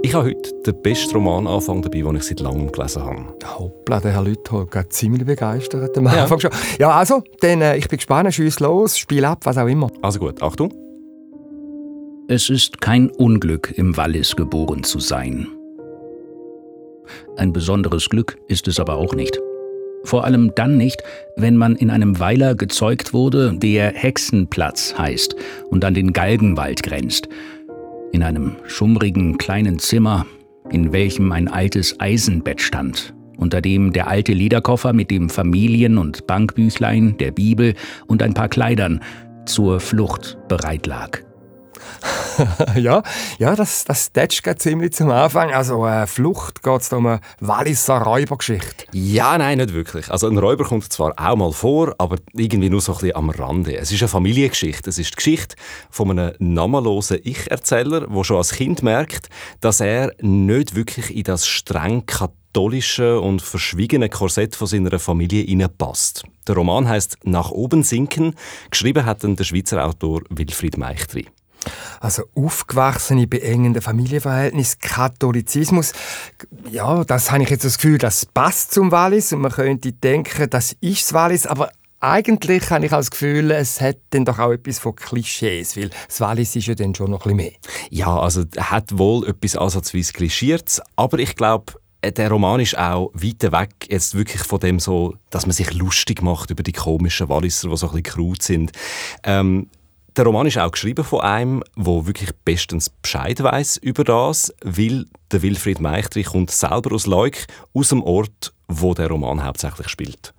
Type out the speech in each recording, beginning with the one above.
Ich habe heute den besten Romananfang dabei, den ich seit langem gelesen habe. Hoppla, der Herr Lüthold geht ziemlich begeistert am ja. Anfang schon. Ja, also, dann, äh, ich bin gespannt, schieß los, spiel ab, was auch immer. Also gut, Achtung. Es ist kein Unglück, im Wallis geboren zu sein. Ein besonderes Glück ist es aber auch nicht. Vor allem dann nicht, wenn man in einem Weiler gezeugt wurde, der Hexenplatz heißt und an den Galgenwald grenzt – in einem schummrigen kleinen Zimmer, in welchem ein altes Eisenbett stand, unter dem der alte Lederkoffer mit dem Familien- und Bankbüchlein, der Bibel und ein paar Kleidern zur Flucht bereit lag. ja, ja, das, das tätscht ziemlich zum Anfang. Also äh, Flucht geht es um eine Walliser Räubergeschichte. Ja, nein, nicht wirklich. Also ein Räuber kommt zwar auch mal vor, aber irgendwie nur so ein bisschen am Rande. Es ist eine Familiengeschichte. Es ist die Geschichte von einem namenlosen Ich-Erzähler, der schon als Kind merkt, dass er nicht wirklich in das streng katholische und verschwiegene Korsett von seiner Familie hineinpasst. Der Roman heißt Nach oben sinken. Geschrieben hat der Schweizer Autor Wilfried Meichtri. Also aufgewachsene, beengende Familienverhältnis, Katholizismus, ja, das habe ich jetzt das Gefühl, das passt zum Wallis und man könnte denken, das ist das Wallis, aber eigentlich habe ich das Gefühl, es hat dann doch auch etwas von Klischees, weil das Wallis ist ja dann schon noch ein bisschen mehr. Ja, also hat wohl etwas ansatzweise Klischiertes, aber ich glaube, der Roman ist auch weit weg jetzt wirklich von dem so, dass man sich lustig macht über die komischen Walliser, die so ein bisschen krut sind. Ähm, der Roman ist auch geschrieben von einem, der wirklich bestens Bescheid weiß über das, weil der Wilfried Meichtri kommt selber aus Leuk, aus dem Ort, wo der Roman hauptsächlich spielt.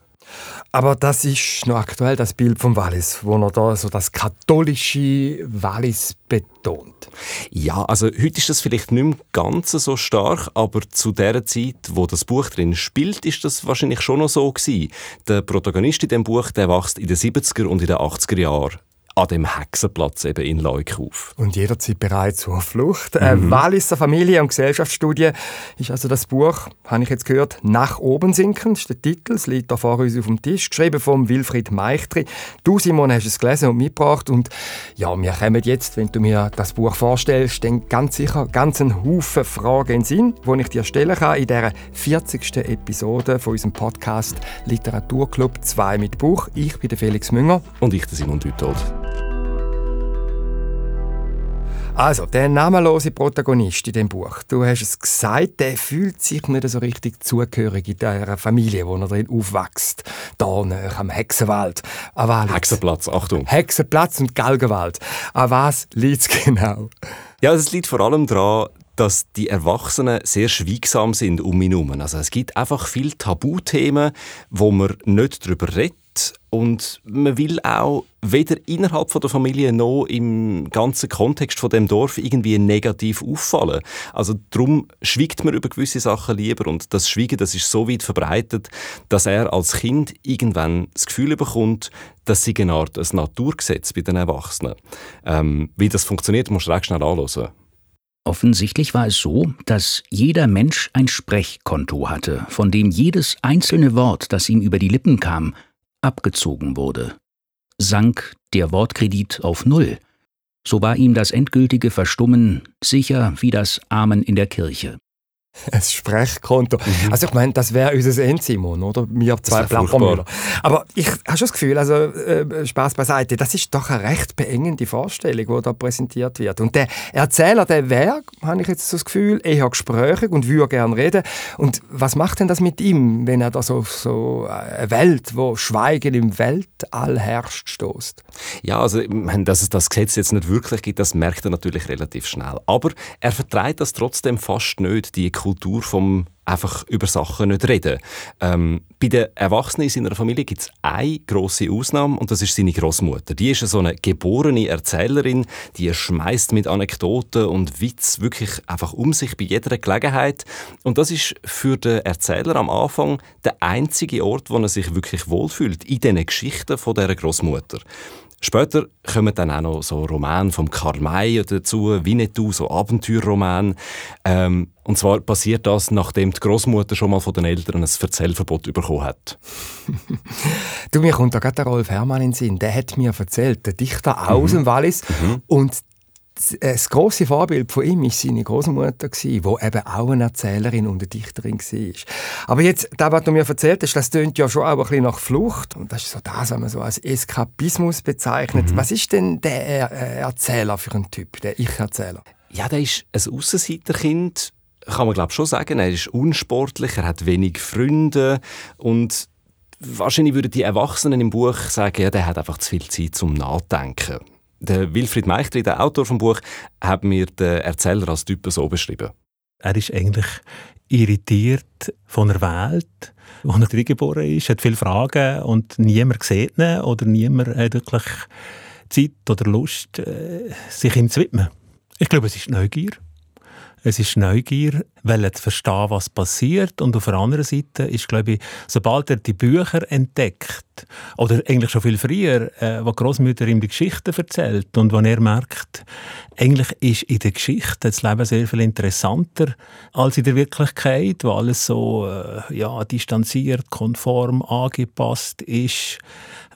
Aber das ist noch aktuell das Bild vom Wallis, wo er da so das katholische Wallis betont. Ja, also heute ist das vielleicht nicht mehr ganz so stark, aber zu der Zeit, wo das Buch drin spielt, ist das wahrscheinlich schon noch so gewesen. Der Protagonist in dem Buch, der wächst in den 70er und in den 80er Jahren an dem Hexenplatz eben in Leuk auf. Und jederzeit bereit zur Flucht. Äh, mhm. Äh, Walliser Familie- und Gesellschaftsstudie ist also das Buch, habe ich jetzt gehört, «Nach oben sinken», das ist der Titel, es liegt da vor uns auf dem Tisch, geschrieben von Wilfried Meichtri. Du, Simon, hast es gelesen und mitgebracht und ja, wir kommen jetzt, wenn du mir das Buch vorstellst, dann ganz sicher ganz einen Haufen Fragen in Sinn, die ich dir stellen kann in dieser 40. Episode von unserem Podcast «Literaturclub 2 mit Buch». Ich bin der Felix Münger. Und ich, der Simon Dütold. Also, der namenlose Protagonist in dem Buch, du hast es gesagt, der fühlt sich nicht so richtig zugehörig in dieser Familie, wo er drin aufwächst. Da am Hexenwald. Hexenplatz, Achtung. Hexenplatz und Galgenwald. An was liegt es genau? Ja, es liegt vor allem daran, dass die Erwachsenen sehr schweigsam sind um ihn herum. Also es gibt einfach viele Tabuthemen, wo man nicht darüber redet und man will auch weder innerhalb von der Familie noch im ganzen Kontext von dem Dorf irgendwie negativ auffallen. Also darum schwiegt man über gewisse Sachen lieber und das Schweigen, das ist so weit verbreitet, dass er als Kind irgendwann das Gefühl bekommt, dass sie eine Art ein Naturgesetz bei den Erwachsenen. Ähm, wie das funktioniert, musst du recht schnell anschauen. Offensichtlich war es so, dass jeder Mensch ein Sprechkonto hatte, von dem jedes einzelne Wort, das ihm über die Lippen kam, abgezogen wurde. Sank der Wortkredit auf Null, so war ihm das endgültige Verstummen sicher wie das Amen in der Kirche. Ein Sprechkonto. Mhm. Also ich meine, das wäre unser Endsimon, oder? Wir zwei Plappermüller. Aber ich habe schon das Gefühl, also äh, Spaß beiseite, das ist doch eine recht beengende Vorstellung, die da präsentiert wird. Und der Erzähler, der wäre, habe ich jetzt so das Gefühl, eher gesprächig und würde gerne reden. Und was macht denn das mit ihm, wenn er da so, so eine Welt, wo Schweigen im Weltall herrscht, stoßt? Ja, also dass es das Gesetz jetzt nicht wirklich gibt, das merkt er natürlich relativ schnell. Aber er vertreibt das trotzdem fast nicht, die Kultur vom einfach über Sachen nicht reden. Ähm, bei den Erwachsenen in seiner Familie gibt es eine grosse Ausnahme und das ist seine Großmutter. Die ist so eine geborene Erzählerin, die schmeißt mit Anekdoten und Witz wirklich einfach um sich bei jeder Gelegenheit. Und das ist für den Erzähler am Anfang der einzige Ort, wo er sich wirklich wohlfühlt in diesen Geschichten von dieser Großmutter. Später kommen dann auch noch so Romane von Karl May dazu, Winnetou, so Abenteuerroman. Ähm, und zwar passiert das, nachdem die Großmutter schon mal von den Eltern ein Erzählverbot bekommen hat. du, mir kommt da gerade der Rolf Herrmann in den Sinn. Der hat mir erzählt, der Dichter aus mhm. dem Wallis. Mhm. Und das große Vorbild von ihm war seine Großmutter, die eben auch eine Erzählerin und eine Dichterin war. Aber jetzt, das, was du mir erzählt hast, das klingt ja schon auch ein bisschen nach Flucht. Und das ist so das, was man so als Eskapismus bezeichnet. Mhm. Was ist denn der äh, Erzähler für ein Typ, der Ich-Erzähler? Ja, der ist ein Aussenseiterkind, kann man glaube schon sagen. Er ist unsportlich, er hat wenig Freunde und wahrscheinlich würden die Erwachsenen im Buch sagen, ja, der hat einfach zu viel Zeit zum Nachdenken. Der Wilfried Meichtri, der Autor vom Buch, hat mir den Erzähler als Typ so beschrieben. Er ist eigentlich irritiert von der Welt, wo er reingeboren ist, hat viele Fragen und niemand sieht ihn oder niemand hat wirklich Zeit oder Lust, äh, sich ihm zu widmen. Ich glaube, es ist Neugier. Es ist Neugier, zu verstehen, was passiert. Und auf der anderen Seite ist, glaube ich, sobald er die Bücher entdeckt, oder eigentlich schon viel früher, äh, wo Großmutter ihm die Geschichten erzählt und wo er merkt, eigentlich ist in der Geschichte das Leben sehr viel interessanter als in der Wirklichkeit, wo alles so äh, ja, distanziert, konform, angepasst ist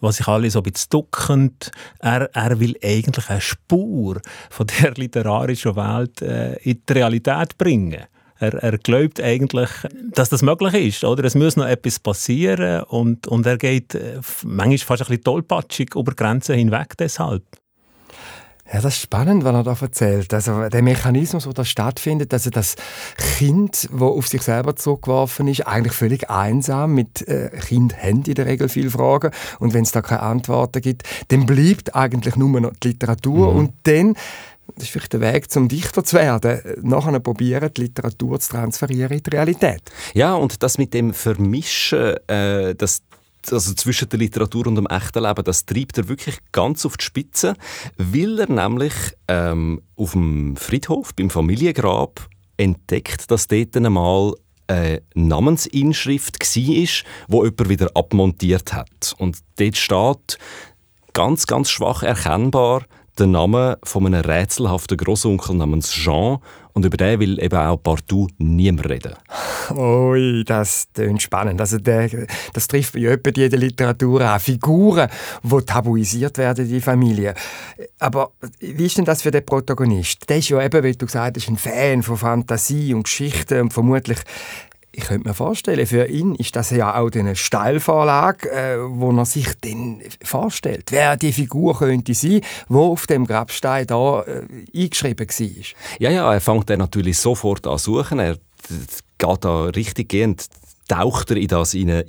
was sich alle so ein bisschen ducken. Er, er will eigentlich eine Spur von der literarischen Welt äh, in die Realität bringen. Er, er glaubt eigentlich, dass das möglich ist. Oder? Es muss noch etwas passieren und, und er geht äh, manchmal fast ein bisschen tollpatschig über Grenzen hinweg deshalb. Ja, das ist spannend, was er da erzählt. Also der Mechanismus, der da stattfindet, also das Kind, das auf sich selber zurückgeworfen ist, eigentlich völlig einsam. Mit äh, Kind haben in der Regel viele Fragen und wenn es da keine Antworten gibt, dann bleibt eigentlich nur noch die Literatur mhm. und dann das ist vielleicht der Weg zum Dichter zu werden, nachher probieren, die Literatur zu transferieren in die Realität. Ja, und das mit dem Vermischen, äh, das also zwischen der Literatur und dem echten Leben, das treibt er wirklich ganz auf die Spitze, weil er nämlich ähm, auf dem Friedhof, beim Familiengrab, entdeckt, dass dort einmal eine Namensinschrift war, wo jemand wieder abmontiert hat. Und dort steht ganz, ganz schwach erkennbar der Name von einem rätselhaften Großonkel namens Jean und über den will eben auch partout niemand reden. Ui, das klingt spannend. Also der, das trifft bei etwa jede Literatur an. Figuren, die tabuisiert werden in Familie. Aber wie ist denn das für den Protagonist? Der ist ja eben, wie du gesagt hast, ein Fan von Fantasie und Geschichten und vermutlich ich könnte mir vorstellen, für ihn ist das ja auch eine Steilvorlage, äh, wo er sich dann vorstellt, wer die Figur könnte sein, wo auf dem Grabstein da äh, eingeschrieben war. Ja, ja, er fängt dann natürlich sofort an suchen. Er geht da richtig gehend, taucht er in das ein.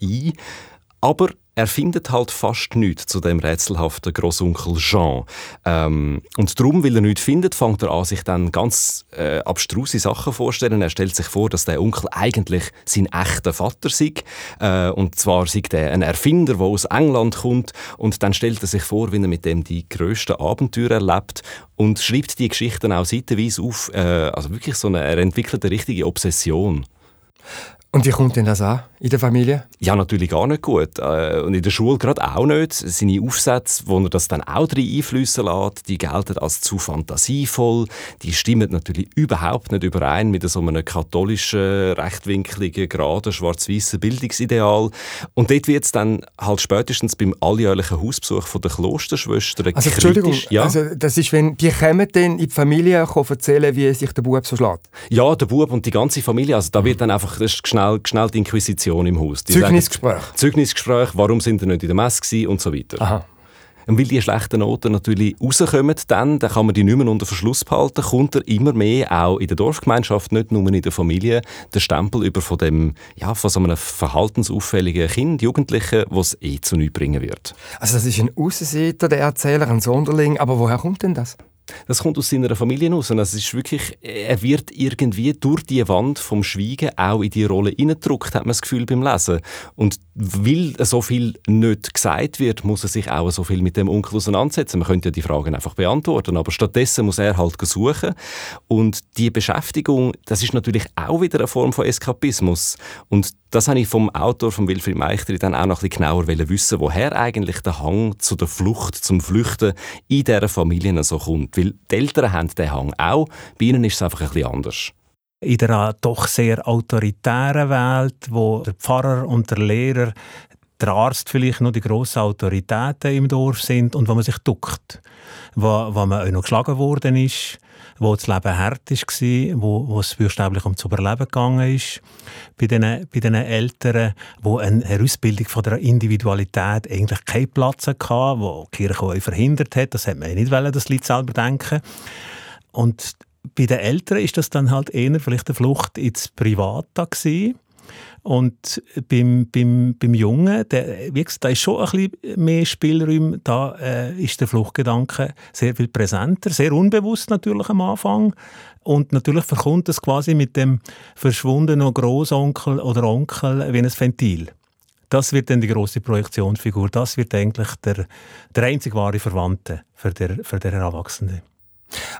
Aber er findet halt fast nichts zu dem rätselhaften Großonkel Jean. Ähm, und darum, weil er nichts findet, fängt er an, sich dann ganz äh, abstruse Sachen vorzustellen. Er stellt sich vor, dass der Onkel eigentlich sein echter Vater sei. Äh, und zwar sei der ein Erfinder, der aus England kommt. Und dann stellt er sich vor, wie er mit dem die grössten Abenteuer erlebt und schreibt die Geschichten auch seitenweise auf. Äh, also wirklich so eine, er entwickelt eine richtige Obsession. Und wie kommt denn das an in der Familie? Ja, natürlich gar nicht gut. Äh, und in der Schule gerade auch nicht. Seine Aufsätze, wo er das dann auch drin einflüssen lässt, die gelten als zu fantasievoll. Die stimmen natürlich überhaupt nicht überein mit so einem katholischen, rechtwinkligen, geraden, schwarz-weißen Bildungsideal. Und dort wird es dann halt spätestens beim alljährlichen Hausbesuch von der Klosterschwester also, Entschuldigung, ja? also das ist, wenn die kommen dann in die Familie erzählen, wie sich der Bub so schlägt? Ja, der Bub und die ganze Familie. Also da wird dann einfach, das ist schnell, schnell die Inquisition im Haus. Die Zeugnisgespräch. Sagen, Zeugnisgespräch, warum sind sie nicht in der Messe und so weiter. Aha. Und weil die schlechten Noten natürlich rauskommen, dann, dann kann man die nicht mehr unter Verschluss behalten, kommt er immer mehr auch in der Dorfgemeinschaft, nicht nur in der Familie, der Stempel über von dem, ja, von so einem verhaltensauffälligen Kind, Jugendlichen, was eh zu nichts bringen wird. Also das ist ein Aussenseiter, der Erzähler, ein Sonderling, aber woher kommt denn das? Das kommt aus seiner Familie raus. Und es ist wirklich, er wird irgendwie durch die Wand vom Schweigen auch in die Rolle hineingedrückt, hat man das Gefühl beim Lesen. Und weil so viel nicht gesagt wird, muss er sich auch so viel mit dem Onkel auseinandersetzen. Man könnte ja die Fragen einfach beantworten, aber stattdessen muss er halt suchen. Und die Beschäftigung, das ist natürlich auch wieder eine Form von Eskapismus. Und das habe ich vom Autor, von Wilfried Meichtri, dann auch noch ein bisschen genauer wissen, woher eigentlich der Hang zu der Flucht, zum Flüchten in dieser Familie so kommt. Weil die Eltern haben den Hang auch, bei ihnen ist es einfach ein bisschen anders. In der doch sehr autoritären Welt, wo der Pfarrer und der Lehrer der Arzt vielleicht noch die grossen Autoritäten im Dorf sind und wo man sich duckt, wo, wo man auch noch geschlagen worden ist, wo das Leben hart war, wo, wo es buchstäblich ums Überleben gegangen ist. Bei den, bei den Eltern, wo eine Herausbildung von der Individualität eigentlich keinen Platz hatte, wo die Kirche auch verhindert hat. Das hätte man nicht wollen, das Lied selber denken. Und bei den Eltern ist das dann halt eher vielleicht eine Flucht ins Private gewesen. Und beim, beim, beim Jungen, der, wie gesagt, da ist schon ein bisschen mehr Spielraum, da äh, ist der Fluchtgedanke sehr viel präsenter, sehr unbewusst natürlich am Anfang. Und natürlich verkommt es quasi mit dem verschwundenen Großonkel oder Onkel wie ein Ventil. Das wird dann die große Projektionsfigur. Das wird eigentlich der, der einzig wahre Verwandte für den, für den Erwachsenen.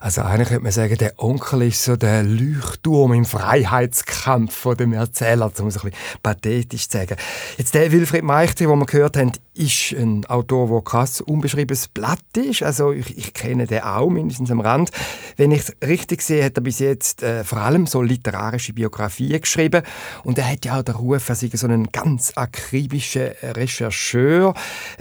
Also eigentlich könnte man sagen, der Onkel ist so der Leuchtturm im Freiheitskampf von dem Erzähler, um es ein bisschen pathetisch zu sagen. Jetzt der Wilfried Meichter, den wir gehört haben, ist ein Autor, der krass unbeschriebenes Blatt ist. Also ich, ich kenne den auch, mindestens am Rand. Wenn ich es richtig sehe, hat er bis jetzt äh, vor allem so literarische Biografien geschrieben. Und er hat ja auch den Ruf, er sei so ein ganz akribischer Rechercheur.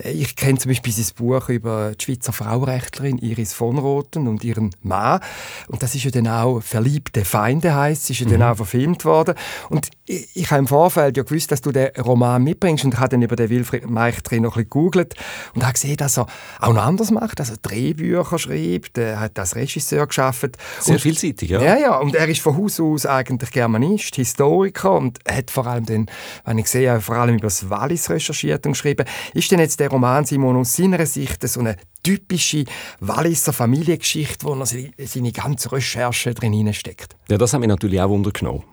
Äh, ich kenne zum Beispiel sein Buch über die Schweizer Frauenrechtlerin Iris von Roten und ihren Mann. Und das ist ja dann auch «Verliebte Feinde» heisst, ist ja mhm. dann auch verfilmt worden. Und ich, ich habe im Vorfeld ja gewusst, dass du den Roman mitbringst und habe dann über den Wilfried Meichter noch ein bisschen gegoogelt und habe gesehen, dass er auch noch anders macht, dass er Drehbücher schreibt, er hat als Regisseur geschafft. Sehr und, vielseitig, ja. Ja, ja, und er ist von Haus aus eigentlich Germanist, Historiker und hat vor allem dann, wenn ich sehe, vor allem über das Wallis recherchiert und geschrieben. Ist denn jetzt der Roman Simon aus seiner Sicht so eine typische Walliser Familiengeschichte, wo er seine ganze Recherche drin steckt? Ja, das hat mich natürlich auch wundergenommen.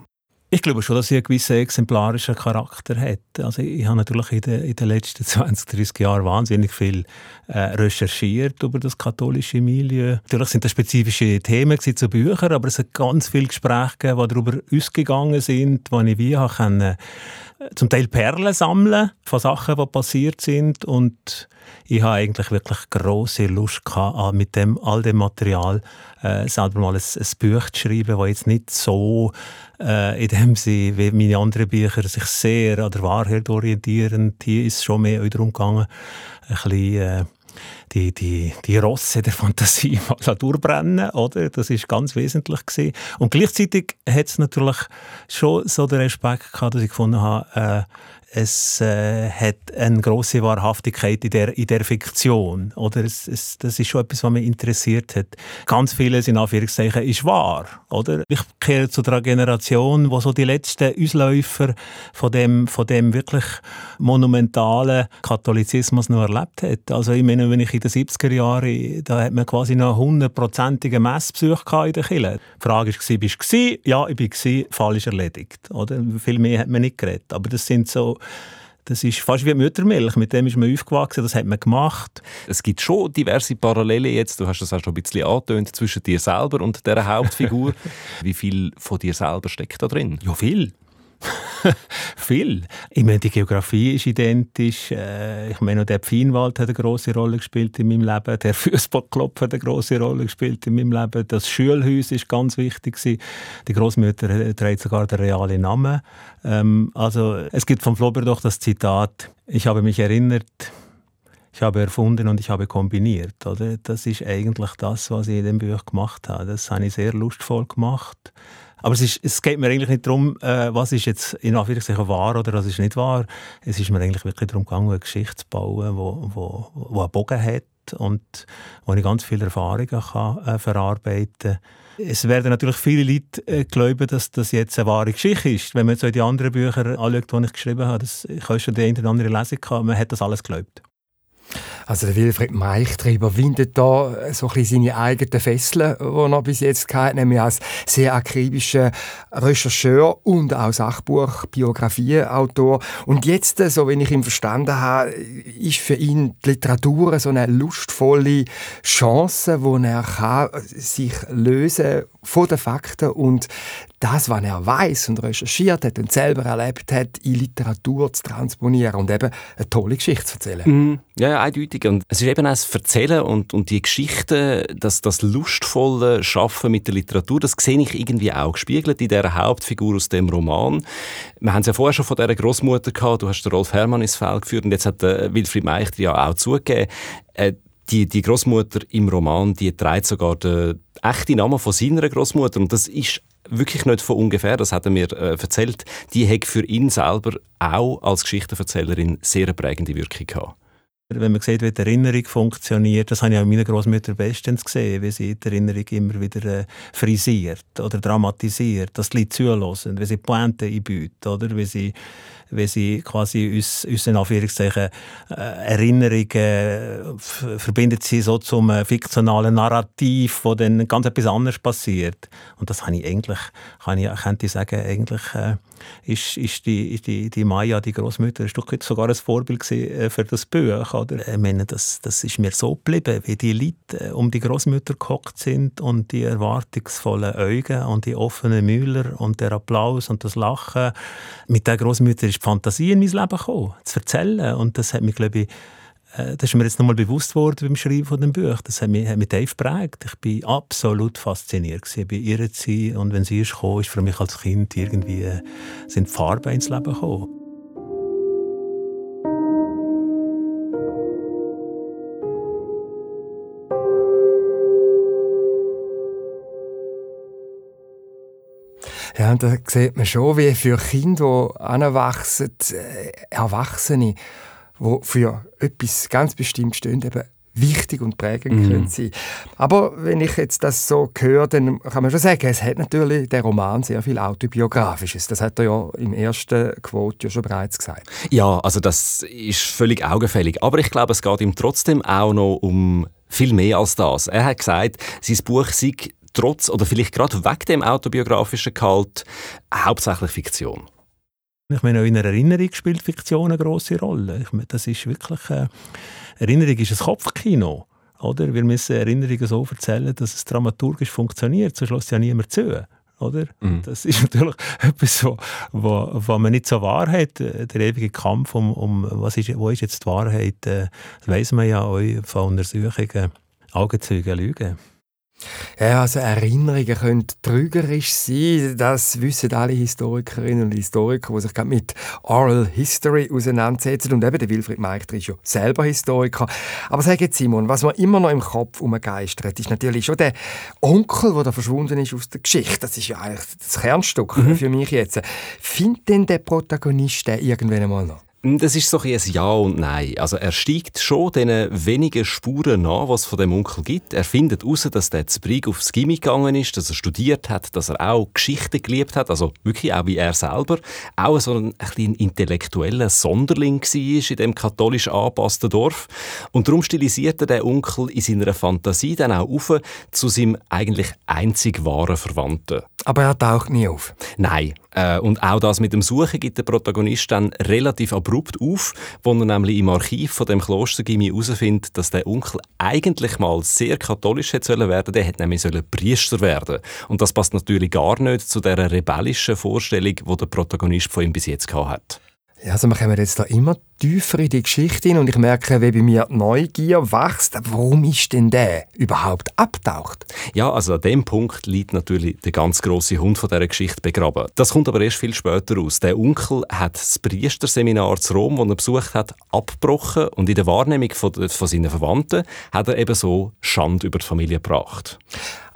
Ich glaube schon, dass sie einen gewissen exemplarischen Charakter hat. Also ich habe natürlich in den, in den letzten 20, 30 Jahren wahnsinnig viel äh, recherchiert über das katholische Milieu. Natürlich sind das spezifische Themen zu Büchern, aber es hat ganz viele Gespräche gegeben, die darüber ausgegangen sind, wo ich wie habe können, zum Teil Perlen sammeln von Sachen, die passiert sind und ich habe eigentlich wirklich große Lust gehabt, mit dem, all dem Material äh, selber mal ein, ein Buch zu schreiben, das jetzt nicht so äh, in dem Sinne, wie meine anderen Bücher, sich sehr an der Wahrheit orientieren. Hier ist es schon mehr darum gegangen, ein bisschen, äh, die, die, die Rosse der Fantasie mal durchbrennen, oder? Das ist ganz wesentlich gewesen. Und gleichzeitig hat es natürlich schon so den Respekt gehabt, dass ich gefunden habe, äh, es äh, hat eine große Wahrhaftigkeit in der, in der Fiktion. Oder es, es, das ist schon etwas, was mich interessiert hat. Ganz vieles in Anführungszeichen ist wahr. Oder? Ich kehre zu der Generation, wo so die letzten Ausläufer von dem, von dem wirklich monumentalen Katholizismus noch erlebt hat. Also ich meine, wenn ich in den 70er Jahren, da hat man quasi noch hundertprozentige Messbesuch in der Kirche. Die Frage war, bist du Ja, ich war, Fall ist erledigt. Oder? Viel mehr hat man nicht geredet. Aber das sind so das ist fast wie Müttermilch, mit dem ist man aufgewachsen, das hat man gemacht. Es gibt schon diverse Parallelen jetzt, du hast das auch schon ein bisschen angetönt, zwischen dir selber und der Hauptfigur. wie viel von dir selber steckt da drin? Ja, viel. Viel. Ich meine, die Geografie ist identisch. Äh, ich meine, der Pfeinwald hat eine große Rolle gespielt in meinem Leben. Der Fußballklopf hat eine große Rolle gespielt in meinem Leben. Das Schulhaus ist ganz wichtig Die Großmutter trägt sogar den realen Namen. Ähm, also es gibt von Flaubert doch das Zitat: Ich habe mich erinnert. Ich habe erfunden und ich habe kombiniert. Das ist eigentlich das, was ich in dem Buch gemacht habe. Das habe ich sehr lustvoll gemacht. Aber es, ist, es geht mir eigentlich nicht darum, äh, was ist jetzt in Anführungszeichen wahr oder was ist nicht wahr. Es ist mir eigentlich wirklich darum gegangen, eine Geschichte zu bauen, wo, wo, wo einen Bogen hat und wo ich ganz viele Erfahrungen kann, äh, verarbeiten kann. Es werden natürlich viele Leute äh, glauben, dass das jetzt eine wahre Geschichte ist. Wenn man so die anderen Bücher anschaut, die ich geschrieben habe, das, schon die eine oder andere Lesung man hat das alles geglaubt. Also der Wilfried Meichter überwindet da so ein bisschen seine eigenen Fesseln, die er bis jetzt hatte, nämlich als sehr akribischer Rechercheur und auch Sachbuch, Biografieautor. Und jetzt, so wie ich ihn verstanden habe, ist für ihn die Literatur so eine lustvolle Chance, wo er kann sich lösen von den Fakten und das, was er weiß und recherchiert hat und selber erlebt hat, in Literatur zu transponieren und eben eine tolle Geschichte zu erzählen. Mhm. Ja, ja, eindeutig. Und es ist eben auch das Erzählen und, und die Geschichten, das, das lustvolle Schaffen mit der Literatur, das sehe ich irgendwie auch gespiegelt in dieser Hauptfigur aus dem Roman. Wir haben es ja vorher schon von dieser Großmutter gehabt, du hast den Rolf Herrmann ins Feld geführt und jetzt hat der Wilfried Meichter ja auch zugegeben, äh, die, die Großmutter im Roman, die trägt sogar den echten Namen von seiner Großmutter und das ist wirklich nicht von ungefähr, das hat er mir äh, erzählt, die hat für ihn selber auch als Geschichtenverzählerin sehr prägende Wirkung gehabt. Wenn man sieht, wie die Erinnerung funktioniert, das habe ich auch meiner Großmutter bestens gesehen, wie sie die Erinnerung immer wieder äh, frisiert oder dramatisiert, dass die Leute wie sie Pointe einbüht, oder wie sie wie sie quasi uns, uns in äh, Erinnerungen verbindet sie so zum äh, fiktionalen Narrativ, wo dann ganz etwas anderes passiert. Und das habe ich eigentlich, kann ich, könnte ich sagen, eigentlich äh, ist, ist, die, die, die Maya, die Großmutter, ist doch sogar ein Vorbild für das Buch. Oder? Ich meine, das, das ist mir so geblieben, wie die Leute um die Großmutter gehockt sind und die erwartungsvollen Augen und die offenen Müller und der Applaus und das Lachen. Mit der Großmutter ist die Fantasie in mein Leben gekommen, zu erzählen. Und das hat mich, glaube ich, äh, das ist mir jetzt nochmal bewusst worden beim Schreiben von dem Buch. Das hat mich, hat mich tief geprägt. Ich war absolut fasziniert bei ihr zu sein. Und wenn sie ist gekommen, ist für mich als Kind irgendwie äh, sind Farben ins Leben gekommen. Ja, und da sieht man schon, wie für Kinder, die anwachsen, äh, Erwachsene, die für etwas ganz bestimmt stehen, eben wichtig und prägend mhm. können sein. Aber wenn ich jetzt das so höre, dann kann man schon sagen, es hat natürlich der Roman sehr viel autobiografisches. Das hat er ja im ersten Quote ja schon bereits gesagt. Ja, also das ist völlig augenfällig. Aber ich glaube, es geht ihm trotzdem auch noch um viel mehr als das. Er hat gesagt, sein Buch sei trotz oder vielleicht gerade wegen dem autobiografischen Gehalt hauptsächlich Fiktion? Ich meine, auch in einer Erinnerung spielt Fiktion eine große Rolle. Ich meine, das ist wirklich äh, Erinnerung ist ein Kopfkino. Oder? Wir müssen Erinnerungen so erzählen, dass es dramaturgisch funktioniert, sonst lässt ja niemand zu. Oder? Mhm. Das ist natürlich etwas, was man nicht so wahr hat. Der ewige Kampf um, um was ist, wo ist jetzt die Wahrheit, äh, das weiss man ja auch von Untersuchungen. Augenzeugen lügen. Ja, also Erinnerungen können trügerisch sein. Das wissen alle Historikerinnen und Historiker, die sich gerade mit Oral History auseinandersetzen. Und eben der Wilfried Meichter ist ja selber Historiker. Aber sag jetzt, Simon, was mir immer noch im Kopf umgeistert, ist natürlich schon der Onkel, der da verschwunden ist aus der Geschichte. Das ist ja eigentlich das Kernstück mhm. für mich jetzt. Findet denn der Protagonist den irgendwann einmal noch? Hm, das ist so ein Ja und Nein. Also er steigt schon den wenigen Spuren nach, was es von dem Onkel gibt. Er findet heraus, dass der zu Brig aufs Gimmi gegangen ist, dass er studiert hat, dass er auch Geschichte geliebt hat, also wirklich auch wie er selber. Auch so ein, ein intellektueller Sonderling war in dem katholisch angepassten Dorf. Und darum stilisiert er den Onkel in seiner Fantasie dann auch auf zu seinem eigentlich einzig wahren Verwandten. Aber er taucht nie auf? Nein. Äh, und auch das mit dem Suchen gibt der Protagonist dann relativ abrupt auf, wo er nämlich im Archiv von dem Klostergimmi herausfindet, dass der Onkel eigentlich mal sehr katholisch hätte sollen werden, der hätte nämlich Priester werden. Und das passt natürlich gar nicht zu der rebellischen Vorstellung, die der Protagonist von ihm bis jetzt gehabt hat. Ja, also wir kommen jetzt da immer tiefer in die Geschichte hin und ich merke, wie bei mir die Neugier wächst. Warum ist denn der überhaupt abtaucht? Ja, also an dem Punkt liegt natürlich der ganz große Hund von dieser Geschichte begraben. Das kommt aber erst viel später raus. Der Onkel hat das Priesterseminar zu Rom, das er besucht hat, abgebrochen und in der Wahrnehmung von, von seinen Verwandten hat er eben so Schande über die Familie gebracht.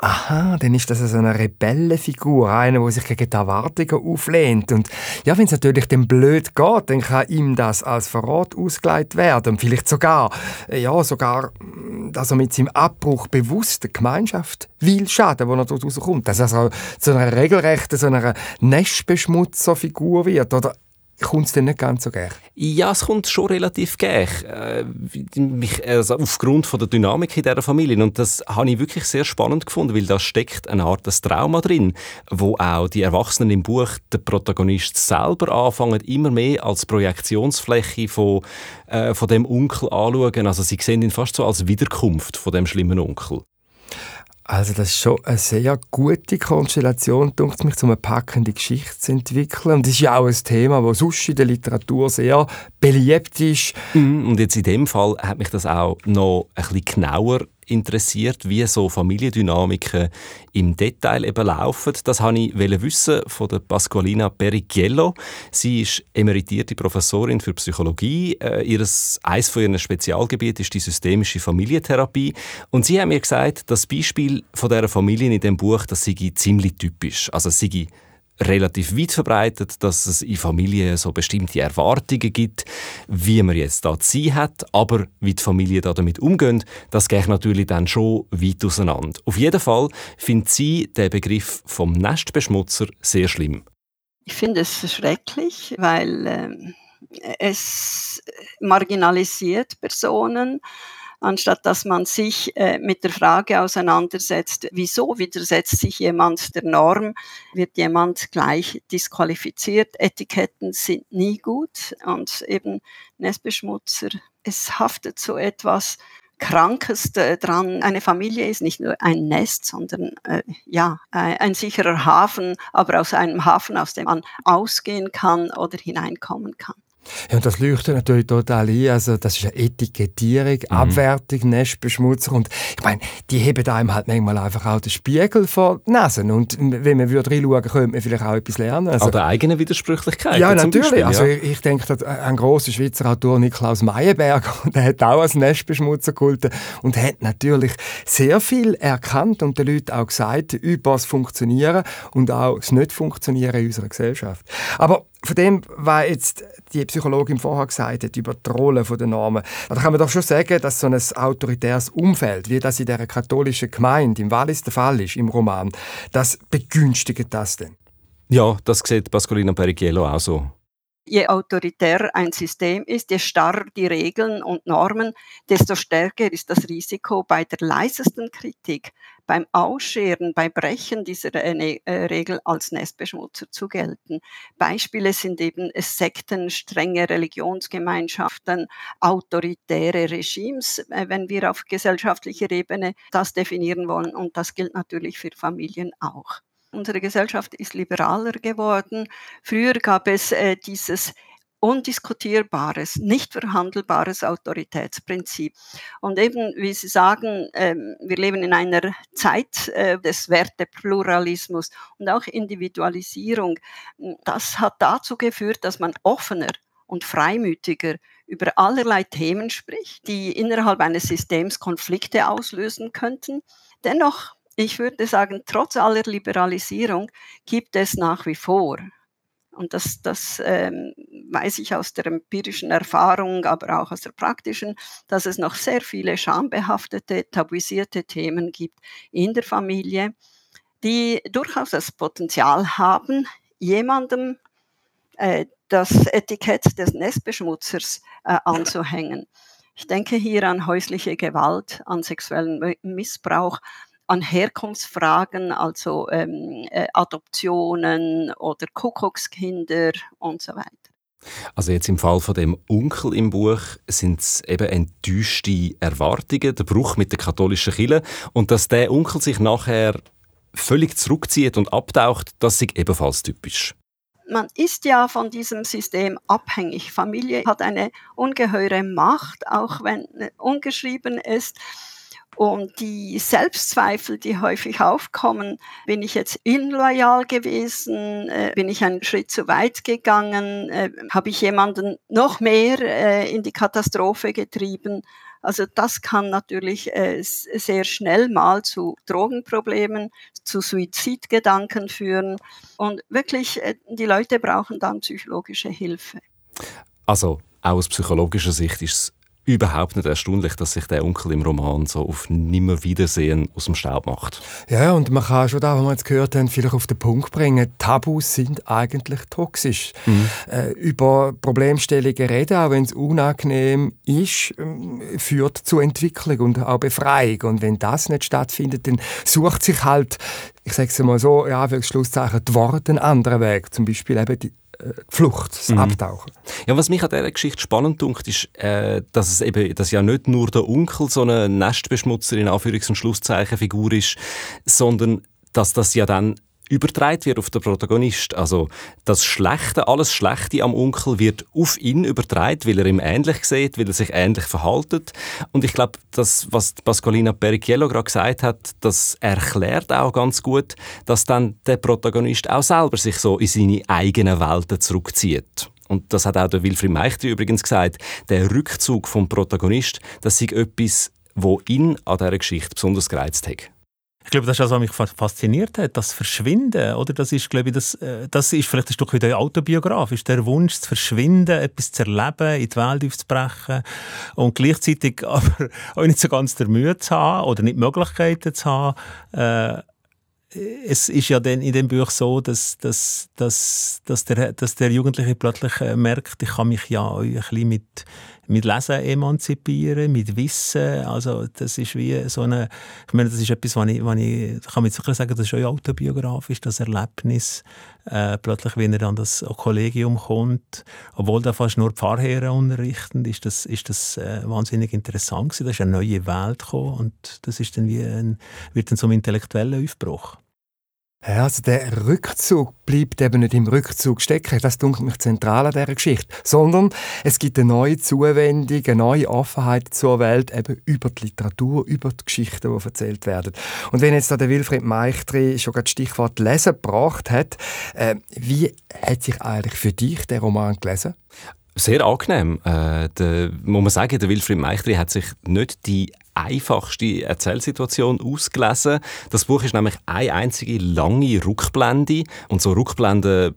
Aha, dann ist das so eine Rebellenfigur, einer, der sich gegen die Erwartungen auflehnt. Und ja, wenn es natürlich dem blöd geht, dann kann ihm das als Verrat ausgelegt werden. Und vielleicht sogar, ja, sogar, dass er mit seinem Abbruch bewusst der Gemeinschaft will schaden, wo er dort rauskommt. Dass er so zu einer regelrechten, so einer Nestbeschmutzerfigur wird. Oder kommt es denn nicht ganz so gleich? Ja, es kommt schon relativ gleich. Äh, also aufgrund von der Dynamik in dieser Familie. Und das habe ich wirklich sehr spannend gefunden, weil da steckt eine Art des Trauma drin, wo auch die Erwachsenen im Buch, der Protagonist selber anfangen, immer mehr als Projektionsfläche von, äh, von dem Onkel anschauen. Also sie sehen ihn fast so als Wiederkunft von dem schlimmen Onkel. Also das ist schon eine sehr gute Konstellation, denkt mich, um eine packende Geschichte zu entwickeln. Und das ist ja auch ein Thema, das sonst in der Literatur sehr beliebt ist. Mhm, und jetzt in dem Fall hat mich das auch noch ein bisschen genauer interessiert, wie so Familiendynamiken im Detail eben laufen. Das wollte ich wissen von der Pasqualina Perichiello. Sie ist emeritierte Professorin für Psychologie. Äh, ihres, eines von ihren Spezialgebieten ist die systemische Familientherapie. Und sie hat mir gesagt, das Beispiel von dieser Familie in dem Buch, das sei ziemlich typisch. Also sei relativ weit verbreitet, dass es in Familien so bestimmte Erwartungen gibt, wie man jetzt da sein hat, aber wie die Familie da damit umgeht, das geht natürlich dann schon weit auseinander. Auf jeden Fall findet sie den Begriff vom Nestbeschmutzer sehr schlimm. Ich finde es schrecklich, weil äh, es marginalisiert Personen, anstatt dass man sich äh, mit der Frage auseinandersetzt, wieso widersetzt sich jemand der Norm, wird jemand gleich disqualifiziert. Etiketten sind nie gut und eben Nestbeschmutzer, es haftet so etwas Krankes dran. Eine Familie ist nicht nur ein Nest, sondern äh, ja, ein, ein sicherer Hafen, aber aus einem Hafen, aus dem man ausgehen kann oder hineinkommen kann. Ja, und das leuchtet natürlich total ein. Also, das ist eine Etikettierung, mhm. Abwertung, Nestbeschmutzer. Und ich meine, die heben einem halt manchmal einfach auch den Spiegel vor die Nase. Und wenn man würde reinschauen, könnte man vielleicht auch etwas lernen. Also, Oder eigene Widersprüchlichkeit. Ja, natürlich. Beispiel, ja. Also, ich, ich denke, ein großer Schweizer Autor, Niklaus Meyerberg, der hat auch als Nestbeschmutzer gehalten und hat natürlich sehr viel erkannt und den Leuten auch gesagt über das Funktionieren und auch das Nicht-Funktionieren in unserer Gesellschaft. Aber von dem, was jetzt die Psychologin vorher gesagt hat, über die Rolle der Normen, da kann man doch schon sagen, dass so ein autoritäres Umfeld, wie das in der katholischen Gemeinde im Wallis der Fall ist, im Roman, das begünstigt das denn? Ja, das sieht Pascolina Perichiello auch so. Je autoritär ein System ist, je starrer die Regeln und Normen, desto stärker ist das Risiko bei der leisesten Kritik, beim Ausscheren, bei Brechen dieser äh, ne, äh, Regel als Nestbeschmutzer zu gelten. Beispiele sind eben Sekten, strenge Religionsgemeinschaften, autoritäre Regimes, äh, wenn wir auf gesellschaftlicher Ebene das definieren wollen. Und das gilt natürlich für Familien auch. Unsere Gesellschaft ist liberaler geworden. Früher gab es äh, dieses undiskutierbares, nicht verhandelbares Autoritätsprinzip. Und eben, wie Sie sagen, ähm, wir leben in einer Zeit äh, des Wertepluralismus und auch Individualisierung. Das hat dazu geführt, dass man offener und freimütiger über allerlei Themen spricht, die innerhalb eines Systems Konflikte auslösen könnten. Dennoch ich würde sagen, trotz aller Liberalisierung gibt es nach wie vor, und das, das ähm, weiß ich aus der empirischen Erfahrung, aber auch aus der praktischen, dass es noch sehr viele schambehaftete, tabuisierte Themen gibt in der Familie, die durchaus das Potenzial haben, jemandem äh, das Etikett des Nestbeschmutzers äh, anzuhängen. Ich denke hier an häusliche Gewalt, an sexuellen Missbrauch, an Herkunftsfragen, also ähm, äh, Adoptionen oder Kuckuckskinder und so weiter. Also jetzt im Fall von dem Onkel im Buch sind es eben enttäuschte Erwartungen, der Bruch mit der katholischen Kirche und dass der Onkel sich nachher völlig zurückzieht und abtaucht, das ist ebenfalls typisch. Man ist ja von diesem System abhängig. Familie hat eine ungeheure Macht, auch wenn ungeschrieben ist. Und die Selbstzweifel, die häufig aufkommen, bin ich jetzt inloyal gewesen, äh, bin ich einen Schritt zu weit gegangen, äh, habe ich jemanden noch mehr äh, in die Katastrophe getrieben. Also das kann natürlich sehr schnell mal zu Drogenproblemen, zu Suizidgedanken führen. Und wirklich, die Leute brauchen dann psychologische Hilfe. Also auch aus psychologischer Sicht ist es überhaupt nicht erstaunlich, dass sich der Onkel im Roman so auf Nimmerwiedersehen aus dem Staub macht. Ja, und man kann schon da, was wir jetzt gehört haben, vielleicht auf den Punkt bringen, Tabus sind eigentlich toxisch. Mhm. Äh, über Problemstellungen reden, auch wenn es unangenehm ist, äh, führt zu Entwicklung und auch Befreiung. Und wenn das nicht stattfindet, dann sucht sich halt, ich sage es mal so, ja, für Schlusszeichen, die Worte einen anderen Weg. Zum Beispiel eben die Flucht, das mhm. Abtauchen. Ja, was mich an dieser Geschichte spannend dunkt, ist, äh, dass es eben, dass ja nicht nur der Onkel so eine Nestbeschmutzer in Anführungs- und Schlusszeichen Figur ist, sondern dass das ja dann übertragen wird auf den Protagonist. Also das Schlechte, alles Schlechte am Onkel wird auf ihn übertragen, weil er ihm ähnlich sieht, weil er sich ähnlich verhaltet. Und ich glaube, das, was Pasqualina Perichiello gerade gesagt hat, das erklärt auch ganz gut, dass dann der Protagonist auch selber sich so in seine eigenen Welten zurückzieht. Und das hat auch der Wilfried Meichtri übrigens gesagt, der Rückzug vom Protagonist, das ist etwas, wo ihn an dieser Geschichte besonders gereizt hat. Ich glaube, das ist das, was mich fasziniert hat, das Verschwinden, oder? Das ist, glaube ich, das, äh, das ist vielleicht ein Stück wieder autobiografisch, der Wunsch zu verschwinden, etwas zu erleben, in die Welt aufzubrechen und gleichzeitig aber auch nicht so ganz der Mühe zu haben oder nicht Möglichkeiten zu haben, äh, es ist ja dann in dem Buch so, dass, dass, dass, dass, der, dass der Jugendliche plötzlich äh, merkt, ich kann mich ja ein bisschen mit, mit Lesen emanzipieren, mit Wissen. Also das ist wie so eine, ich meine, das ist etwas, was ich, was ich kann jetzt wirklich sagen, das ist auch autobiografisch, das Erlebnis, äh, plötzlich, wenn er an das Kollegium kommt, obwohl da fast nur Pfarrherren unterrichten, ist das, ist das äh, wahnsinnig interessant gewesen. Da ist eine neue Welt gekommen und das ist dann wie ein, wird dann zum intellektuellen Aufbruch. Ja, also der Rückzug bleibt eben nicht im Rückzug stecken. Das dunkelt mich zentral an dieser Geschichte. Sondern es gibt eine neue Zuwendung, eine neue Offenheit zur Welt, eben über die Literatur, über die Geschichten, die erzählt werden. Und wenn jetzt da der Wilfried Meichtri schon das Stichwort Lesen gebracht hat, äh, wie hat sich eigentlich für dich der Roman gelesen? Sehr angenehm. Äh, der, muss man sagen, der Wilfried Meichtri hat sich nicht die einfachste Erzählsituation ausgelesen. Das Buch ist nämlich eine einzige lange Rückblende und so Rückblenden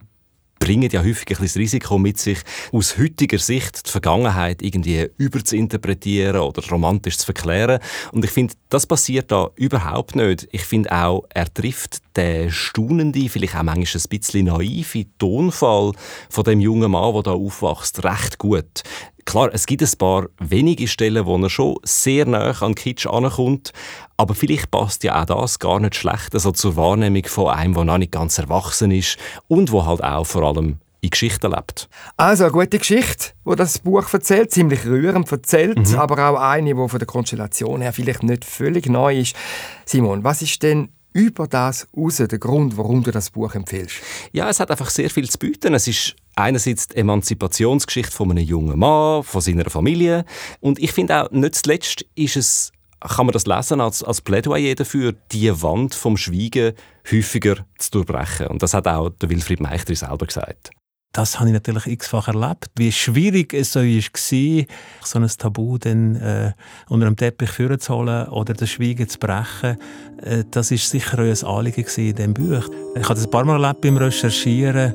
bringen ja häufig ein das Risiko mit sich, aus heutiger Sicht die Vergangenheit irgendwie überzuinterpretieren oder romantisch zu verklären. Und ich finde, das passiert da überhaupt nicht. Ich finde auch, er trifft den staunenden, vielleicht auch manchmal ein bisschen naiven Tonfall von dem jungen Mann, der da aufwächst, recht gut. Klar, es gibt ein paar wenige Stellen, wo er schon sehr nah an Kitsch ankommt, aber vielleicht passt ja auch das gar nicht schlecht also zur Wahrnehmung von einem, der noch nicht ganz erwachsen ist und wo halt auch vor allem in Geschichten lebt. Also eine gute Geschichte, wo das Buch erzählt, ziemlich rührend erzählt, mhm. aber auch eine, die von der Konstellation her vielleicht nicht völlig neu ist. Simon, was ist denn über das raus der Grund, warum du das Buch empfiehlst? Ja, es hat einfach sehr viel zu bieten. Es ist einerseits die Emanzipationsgeschichte von einem jungen Mann, von seiner Familie. Und ich finde auch, nicht zuletzt ist es, kann man das lesen als, als Plädoyer dafür, die Wand vom Schweigen häufiger zu durchbrechen. Und das hat auch der Wilfried Meichtri selber gesagt das habe ich natürlich x-fach erlebt. Wie schwierig es so war, so ein Tabu dann, äh, unter dem Teppich zu holen oder das Schweigen zu brechen, äh, das war sicher ein Anliegen in diesem Buch. Ich habe das ein paar Mal erlebt beim Recherchieren,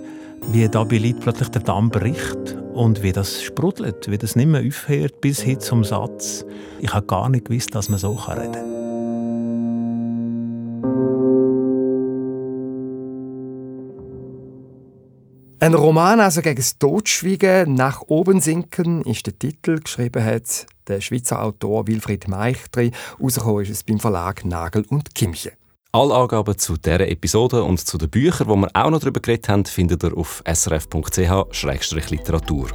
wie da bei Leuten plötzlich der Damm bricht und wie das sprudelt, wie das nicht mehr aufhört bis hin zum Satz. Ich habe gar nicht gewusst, dass man so reden kann. Ein Roman also gegen das Totschweigen, nach oben sinken, ist der Titel, geschrieben hat der Schweizer Autor Wilfried Meichtri. Rausgekommen ist es beim Verlag Nagel und Kimche. Alle Angaben zu dieser Episode und zu den Büchern, die wir auch noch darüber geredet haben, findet ihr auf srf.ch-literatur.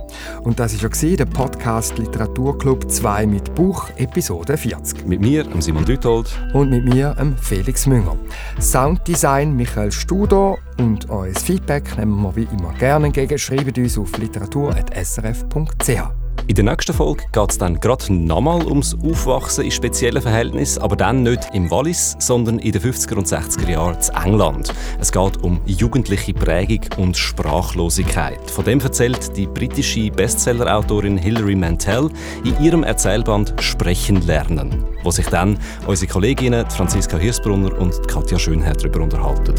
Und das war schon der Podcast Literaturclub 2 mit Buch, Episode 40. Mit mir, Simon Dütold. Und mit mir, Felix Münger. Sounddesign Michael Studer und euer Feedback nehmen wir wie immer gerne entgegen. Schreibt uns auf literatur.srf.ch. In der nächsten Folge geht es dann gerade nochmal ums Aufwachsen in speziellen Verhältnissen, aber dann nicht im Wallis, sondern in den 50er und 60er Jahren in England. Es geht um jugendliche Prägung und Sprachlosigkeit. Von dem erzählt die britische Bestsellerautorin Hilary Mantel in ihrem Erzählband Sprechen lernen, wo sich dann unsere Kolleginnen Franziska Hirsbrunner und Katja Schönherr darüber unterhalten.